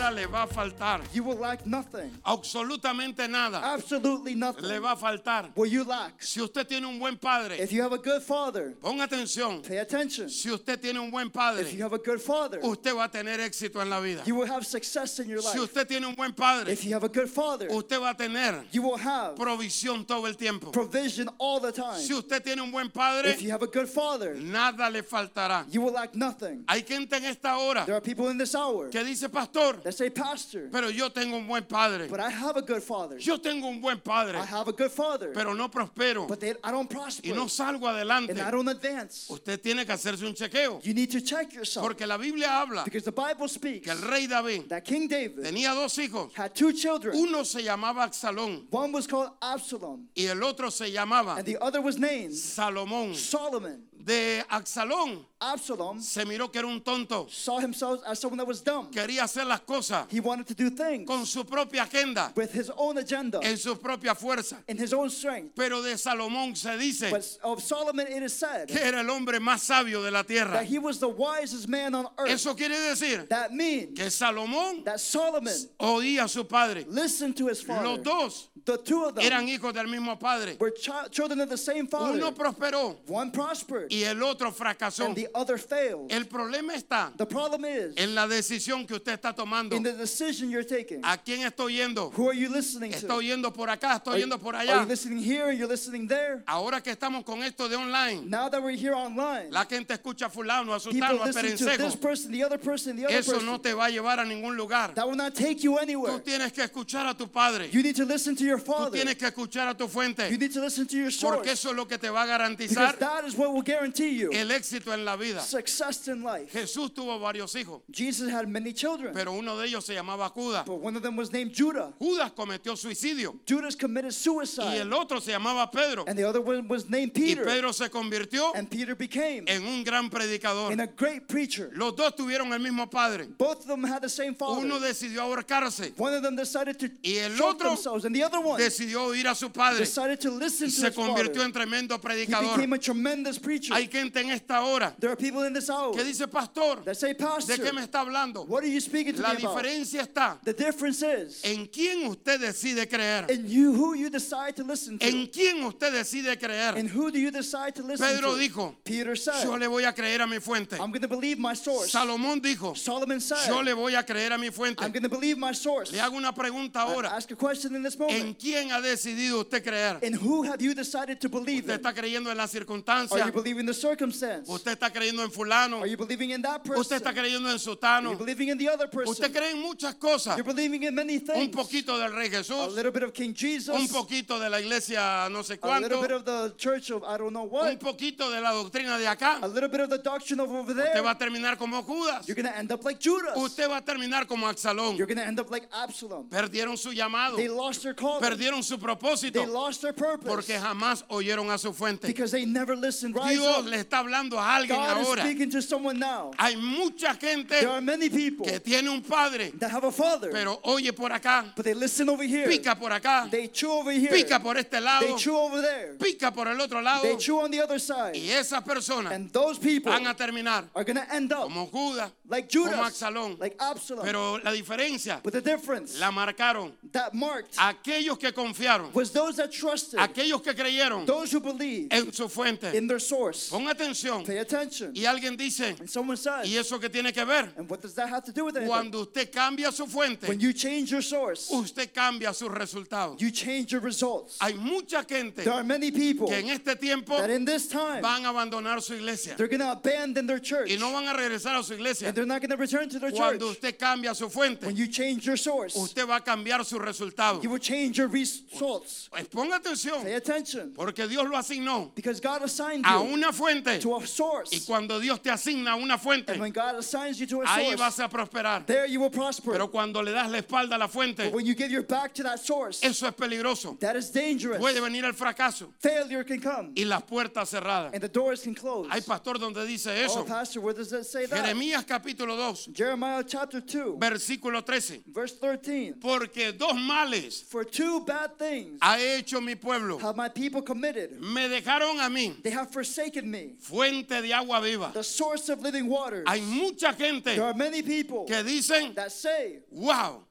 Nada le va a faltar. You will lack nothing. Absolutamente nada Absolutely nothing. le va a faltar. Will you lack? Si usted tiene un buen padre, If you have a good father, ponga atención. pay attention. Si usted tiene un buen If you padre, have a good father, usted va a tener éxito en la vida. you will have success in your Si life. usted tiene un buen padre, If you have a good father, usted va a tener you will have provisión todo el tiempo. provision all the time. Si usted tiene un buen padre, If you have a good father, nada le faltará. you will lack nothing. Hay gente en esta hora There are people in this hour que dice, pastor, say, Pastor, pero yo tengo un buen padre. but I have a good father. Yo tengo un buen padre, I have a good father, pero no prospero but they, I don't prosper y no salgo adelante. and I don't advance. Usted tiene que hacerse un chequeo. You need to check yourself Porque la Biblia habla because the Bible speaks que el rey David that King David tenía dos hijos. had two children. Uno se llamaba Absalón One was called Absalom, y el otro se llamaba and the other was named Salomón. Solomon. De Absalón Absalom se miró que era un tonto. saw himself as someone that was dumb. Quería hacer las cosas He wanted to do things con su propia agenda, with his own agenda en su propia fuerza. in his own strength. Pero de Salomón se dice But of Solomon, it is said que era el hombre más sabio de la tierra. that he was the wisest man on earth. Eso quiere decir That means que Salomón that Solomon oía a su padre. listened to his father. Los dos The two of them eran hijos del mismo padre. were chi- children of the same father. Uno prosperó One prospered y el otro fracasó. and the other failed. El problema está The problem is en la decisión que usted está tomando. in the decision you're taking. ¿A quién estoy yendo? Who are you listening to? Estoy yendo por acá, estoy you, yendo por are allá. you listening here? You're listening there? Ahora que estamos con esto de online, Now that we're here online, la gente escucha a fulano, a sultano, a to this perencejo. person, the other person, the other Eso person. no te va a llevar a ningún lugar. That will not take you Tú anywhere. tienes que escuchar a tu padre. You need to listen to your Tú father. tienes que escuchar a tu You fuente. need to listen to your Porque source. eso es lo que te va a garantizar that is what will guarantee you el éxito en la vida. success in life. Jesús tuvo varios hijos, Jesus had many children, pero uno de ellos se llamaba Judas. but one of them was named Judah. Judas cometió suicidio Judas committed y suicide, el otro se llamaba Pedro. and the other one was named Y Peter. Pedro se convirtió And Peter became en un gran predicador. in a great preacher. Los dos tuvieron el mismo padre. Both of them had the same Uno father. decidió ahorcarse One of them decided to Y el otro themselves, and the other one decidió oír a su padre decided to listen y to se convirtió father. en tremendo He predicador. became a tremendous preacher. Hay gente en esta hora There are people in this hour que dice, pastor, that say, ¿de qué me está hablando? what are you speaking to La me about? diferencia está The difference is en quién usted decide creer. in you who you decide to listen to. En quién usted decide creer. And who do you decide to listen Pedro to? dijo, Peter said, Yo le voy a creer a mi fuente. I'm going to believe my source. Salomón dijo, Solomon said, yo le voy a creer a mi fuente. I'm going to believe my source. Le hago una pregunta I- ahora. ask a question in this ¿En moment. quién ha decidido usted creer? In who have you decided to believe ¿Usted está creyendo en la Are circunstancia? you believing the circumstance? ¿Usted está creyendo en fulano? Are you believing in that ¿Usted person? está creyendo en Are you believing in the other ¿Usted person? cree en muchas cosas? You're believing in many Un things. poquito del Rey A Jesús, little bit of King Jesus. un poquito de la iglesia no sé A little cuánto, bit of the church of I don't know un what. poquito de la doctrina de acá. A little bit of the doctrine of over Usted there. va a terminar como Judas. You're going to end up like Judas. Usted va a terminar como Absalón. You're going to end up like Absalom. Perdieron su llamado, They lost their calling. perdieron su propósito They lost their purpose porque jamás oyeron a su fuente. because they never listened. Rise Dios up. le está hablando a alguien God is ahora. speaking to someone now. Hay mucha gente There are many people que tiene un padre, that have a father, pero oye por acá, but they listen over here. pica por acá, They chew over here. pica por este lado, They chew over there. pica por el otro lado They chew on the other side. y esas personas And those people van a terminar are going to end up como Judas, like como Judas, Absalón. like Absalom. Pero la diferencia But the difference la marcaron that marked aquellos que confiaron, was those that trusted, aquellos que creyeron those who believed en su fuente. in their source. Pon atención. Pay attention. Y alguien dice, And someone says, ¿y eso qué tiene que ver? and what does that have to do with anything? Cuando usted cambia su fuente, When you change your source, usted cambia sus resultados. you change your results. Hay mucha gente There are many people que en este tiempo that in this time, van a abandonar su iglesia they're going to abandon their church y no van a regresar a su iglesia. and they're not going to return to their church. Cuando usted cambia su fuente, When you change your source, usted va a cambiar sus resultados. you will change your results. Pues ponga atención, Pay attention porque Dios lo asignó because God assigned a you una una fuente. to a source. Y cuando Dios te asigna una fuente, And when God assigns you to a ahí source, vas a prosperar. there you will prosper. Pero cuando le das la espalda a la fuente, But when you give your back to that source, eso es peligroso. that is dangerous. Puede venir el fracaso Failure can come, y las puertas cerradas. and the doors can close. Hay pastor donde dice Oh, eso. Pastor, where does it say that? Jeremías capítulo 2, Jeremiah chapter 2, versículo 13. verse 13. Porque dos males For two bad things ha hecho mi pueblo. have my people committed. Me dejaron a mí, They have forsaken me, fuente de agua viva. the source of living waters. Hay mucha gente There are many people que dicen, that say, wow,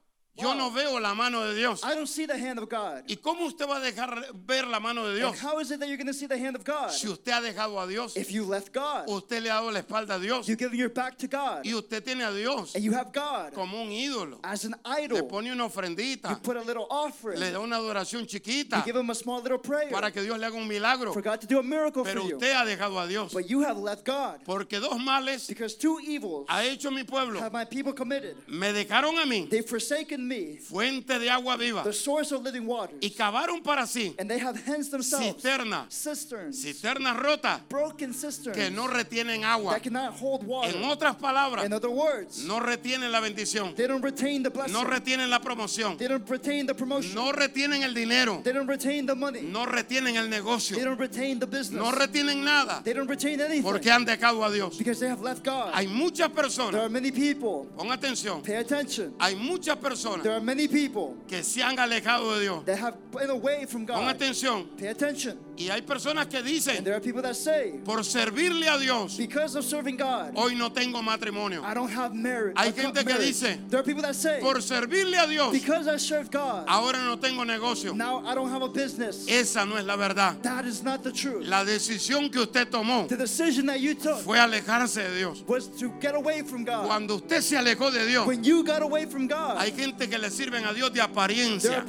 yo no veo la mano de Dios. I don't see the hand of God. ¿Y cómo usted va a dejar ver la mano de And Dios? how is it that you're going to see the hand of God? Si usted ha dejado a Dios, If you left God, usted le ha dado la espalda a Dios you're giving your back to God, y usted tiene a Dios and you have God como un ídolo. as an Le idol. pone una ofrendita, You put a little offering. le da una adoración You chiquita give him a small little prayer para que Dios le haga un milagro. for God to do a miracle for Pero you. usted ha dejado a Dios. But you have left God Porque dos males because two evils ha hecho mi pueblo. have my people committed. Me dejaron a mí, They've forsaken me, fuente de agua viva, the source of living waters, y cavaron para sí and they have hens themselves cisternas, cisterns, cisternas rotas broken cisterns que no retienen agua. that cannot hold water. En otras palabras, In other words, no retienen la bendición, they don't retain the blessing. no retienen la promoción, They don't retain the promotion. no retienen el dinero, They don't retain the money. no retienen el They negocio, don't retain the business. no retienen nada They don't retain anything porque han dejado a Dios. because they have left God. Hay muchas There personas, are many people. pon atención, Pay attention. hay muchas There personas are many people que se han alejado de Dios. that have been away from Pon God. atención, Pay attention. y hay personas que And dicen, there are people that say, por servirle a Dios, because of serving God, hoy no tengo matrimonio. I don't have marriage. Hay gente que dice, there are people that say, Por servirle a Dios, because I serve God, ahora no tengo negocio. now I don't have a business. Esa no es la verdad. That is not the truth. La decisión que usted tomó The decision that you took fue alejarse de Dios. was to get away from God. Cuando usted se alejó de Dios, When you got away from God, hay gente que le sirven a Dios de apariencia,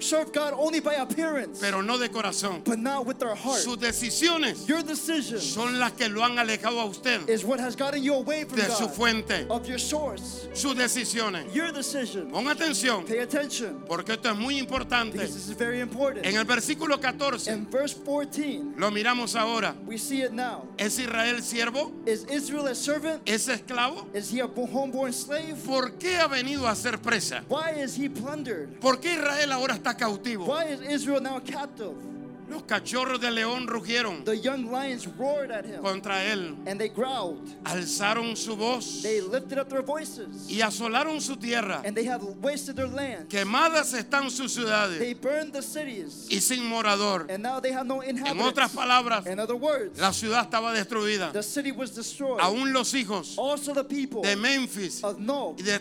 serve God only by appearance, pero no de corazón. but not with their heart. Sus decisiones Your decision son las que lo han alejado a usted is what has gotten you away from de su God, fuente. of your source. Sus decisiones. Your decision. Pon atención, Pay attention porque esto es muy importante. because this is very important. En el versículo 14, In verse 14, lo miramos ahora. we see it now. ¿Es Israel siervo? Is Israel a servant? ¿Es esclavo? Is he a homeborn slave? ¿Por qué ha venido a ser presa? Why is he plundered? ¿Por qué Israel ahora está cautivo? Why is Israel now captive? Los cachorros de león rugieron The young lions roared at him contra él, and they growled. alzaron su voz They lifted up their voices y asolaron su tierra. and they have wasted their land. Quemadas están sus ciudades They burned the cities y sin morador. and now they have no En otras inhabitants. palabras, In other words, la ciudad estaba destruida. the city was destroyed. Aún los hijos Also the people de Memphis of Nob y de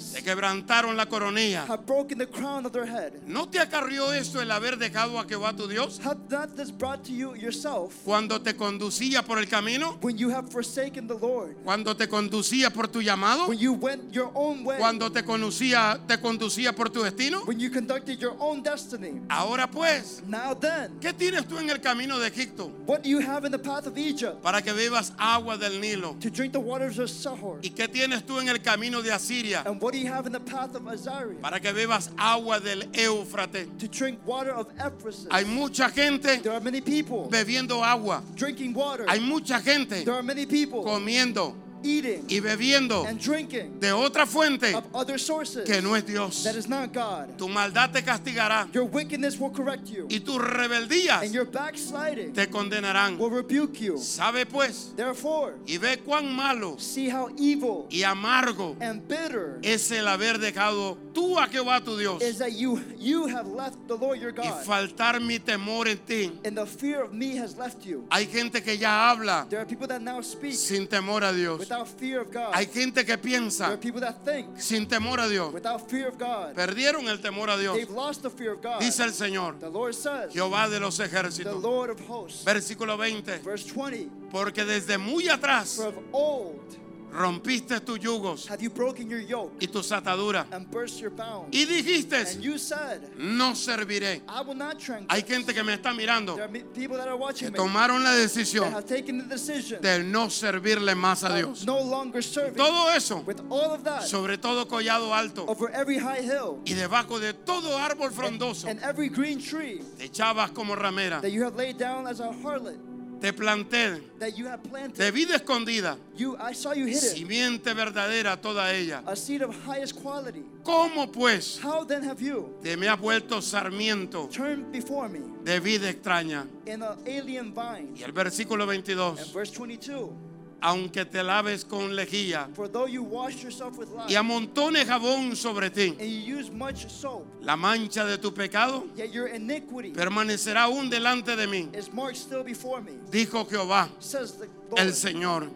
se quebrantaron la coronilla. have broken the crown of their head. ¿No te acarrió esto el haber dejado a Jehová tu Dios Have not this brought to you yourself cuando te conducía por el camino? when you have forsaken the Lord? ¿Cuando te conducía por tu llamado? When you went your own way? ¿Cuando te conducía, te conducía por tu destino? When you conducted your own destiny? Ahora pues, Now then, ¿qué tienes tú en el camino de Egipto? what do you have in the path of Egypt Para que bebas agua del Nilo. to drink the waters of Sahor? ¿Y qué tienes tú en el camino de Asiria? And what do you have in the path of Para que bebas agua del Éufrates. to drink water of Ephesus? Hay mucha gente bebiendo agua. drinking water. Hay mucha gente comiendo eating y bebiendo and drinking de otra fuente of other sources que no es Dios. that is not God. Tu maldad te castigará Your wickedness will correct you, y tus rebeldías and your backsliding te condenarán. will rebuke you. Sabe pues Therefore, y ve cuán malo see how evil y amargo and bitter es el haber dejado tú a Jehová tu Dios is that you you have left the Lord your y God, faltar mi temor en ti. and the fear of me has left you. Hay gente que ya habla There are people that now speak sin temor a Dios. Without fear of God. Hay gente que piensa sin temor a Dios. without fear of God. Perdieron el temor a Dios. They've lost the fear of God. Dice el Señor, The Lord says, Jehová de los ejércitos. Lord of hosts. Versículo 20. Verse 20, Porque desde muy atrás rompiste tus yugos have you broken your yoke y tus ataduras. and burst your bounds. Y dijiste, And you said, no serviré. I will not. Hay gente que me está mirando, There are people that are que watching me tomaron la decisión have taken the decision de no servirle más a Dios. no longer serving. Todo eso, With all of that, sobre todo collado alto over every high hill y debajo de todo árbol frondoso, and every green tree te echabas como ramera. that you have laid down as a harlot. Te planté that you have planted. de vida escondida, You, I saw you hidden. simiente verdadera toda ella. A seed of highest quality. ¿Cómo pues How then have you te me has vuelto sarmiento turned before me de vida extraña? in an alien vine? Y el versículo And 22, verse 22. Aunque te laves con lejía For though you wash yourself with y amontones jabón sobre ti, and you use much soap, la mancha de tu pecado yet your iniquity permanecerá aún delante de mí, is marked still before me, dijo Jehová, el Señor.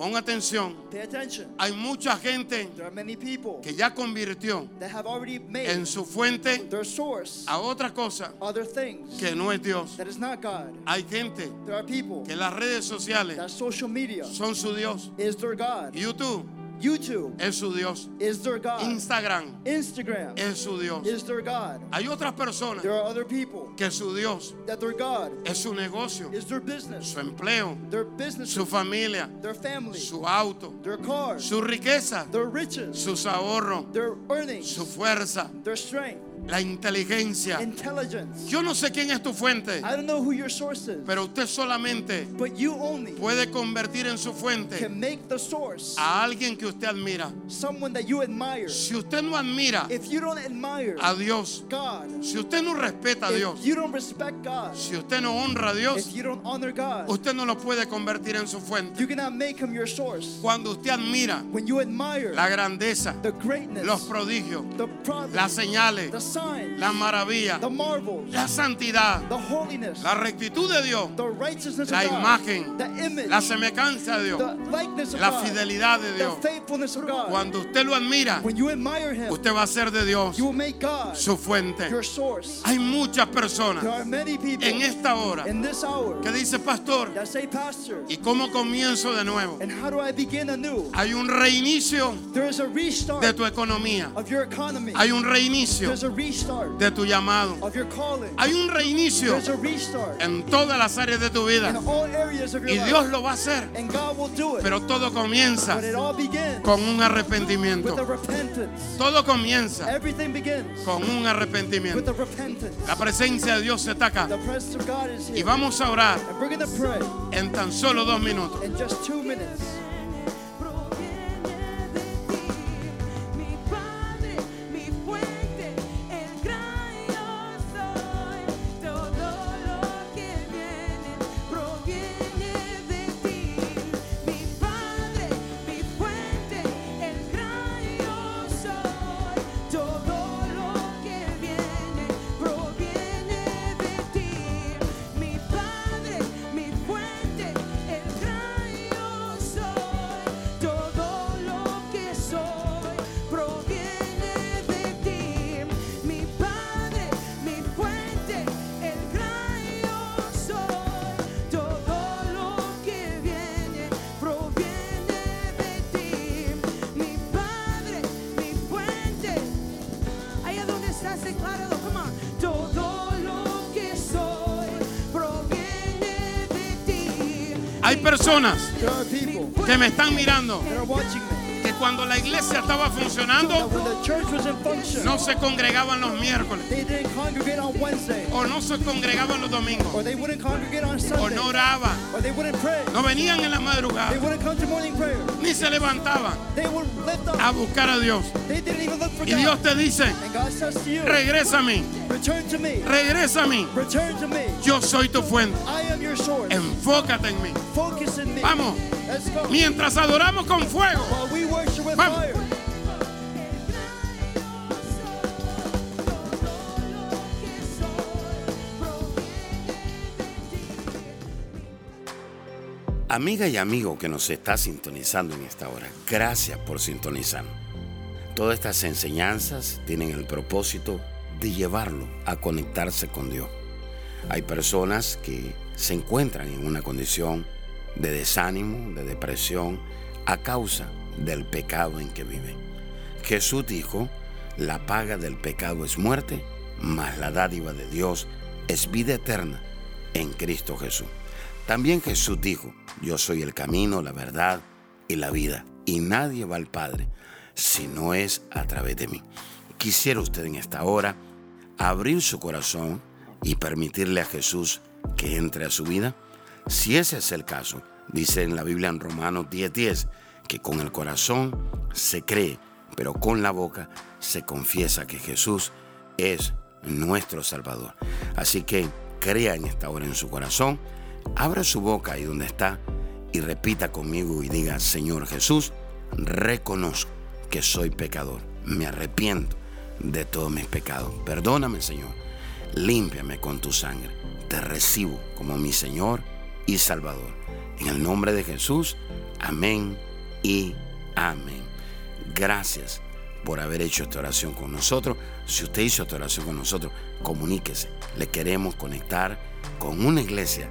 Pon atención, Pay attention. hay mucha gente There are many people que ya convirtió that have already made en su fuente their source a otra cosa other things que no es Dios. that is not God. Hay gente There are people que las redes sociales that social media son su Dios. is their God. YouTube YouTube es su Dios. is their God. Instagram Instagram es su Dios. is their God. Hay otras personas There are other people que su Dios that their God es su negocio, is their business, su empleo, their business, su familia, their family, su auto, their car, su riqueza, their riches, sus ahorros, their earnings, su fuerza, their strength, la inteligencia. intelligence. Yo no sé quién es tu fuente, I don't know who your source is, pero usted solamente but you only puede convertir en su fuente can make the source a alguien que usted admira. Si usted no admira a Dios, si usted no respeta a Dios, si usted no honra a Dios, if you don't honor God, usted no lo puede convertir en su fuente. you cannot make him your source. Cuando usted admira la grandeza, los prodigios, las señales, signs, la maravilla, the marvels, la santidad, the holiness, la rectitud de Dios, the righteousness la imagen, the image, la semejanza de Dios, the likeness of la fidelidad de the Dios. faithfulness of God. Cuando usted lo admira, when you admire Him, usted va a ser de Dios you will make God su fuente. your source. Hay muchas There personas are many people en esta hora in this hour que dice, pastor, that say, Pastor, ¿y cómo comienzo de nuevo? and how do I begin anew? Hay un reinicio There is a restart de tu economía. of your economy. Hay un reinicio There's a de tu llamado. Hay un reinicio en todas las áreas de tu vida. Y. Dios lo va a hacer. Pero todo comienza con un arrepentimiento. Todo comienza con un arrepentimiento. La presencia de Dios God is Y vamos a orar en tan solo dos minutos. Hay personas que me están mirando cuando la iglesia estaba funcionando no se congregaban los miércoles. they didn't congregate on Wednesday, o no se congregaban los domingos. O no oraban, no venían en la madrugada. Ni se levantaban a buscar a Dios. Y Dios te dice, regresa a mí, regresa a mí. Yo soy tu fuente. Enfócate en mí. Vamos. Mientras adoramos con fuego, Amiga y amigo que nos está sintonizando en esta hora, gracias por sintonizar. Todas estas enseñanzas tienen el propósito de llevarlo a conectarse con Dios. Hay personas que se encuentran en una condición de desánimo, de depresión, a causa del pecado en que viven. Jesús dijo, la paga del pecado es muerte, mas la dádiva de Dios es vida eterna en Cristo Jesús. También Jesús dijo, yo soy el camino, la verdad y la vida, y nadie va al Padre si no es a través de mí. Quisiera usted en esta hora abrir su corazón y permitirle a Jesús que entre a su vida. Si ese es el caso, dice en la Biblia en Romanos 10:10, que con el corazón se cree, pero con la boca se confiesa que Jesús es nuestro Salvador. Así que crea en esta hora en su corazón, abra su boca ahí donde está y repita conmigo y diga, Señor Jesús, reconozco que soy pecador, me arrepiento de todos mis pecados. Perdóname, Señor, límpiame con tu sangre, te recibo como mi Señor y Salvador. En el nombre de Jesús, amén y amén. Gracias por haber hecho esta oración con nosotros. Si usted hizo esta oración con nosotros, comuníquese. Le queremos conectar con una iglesia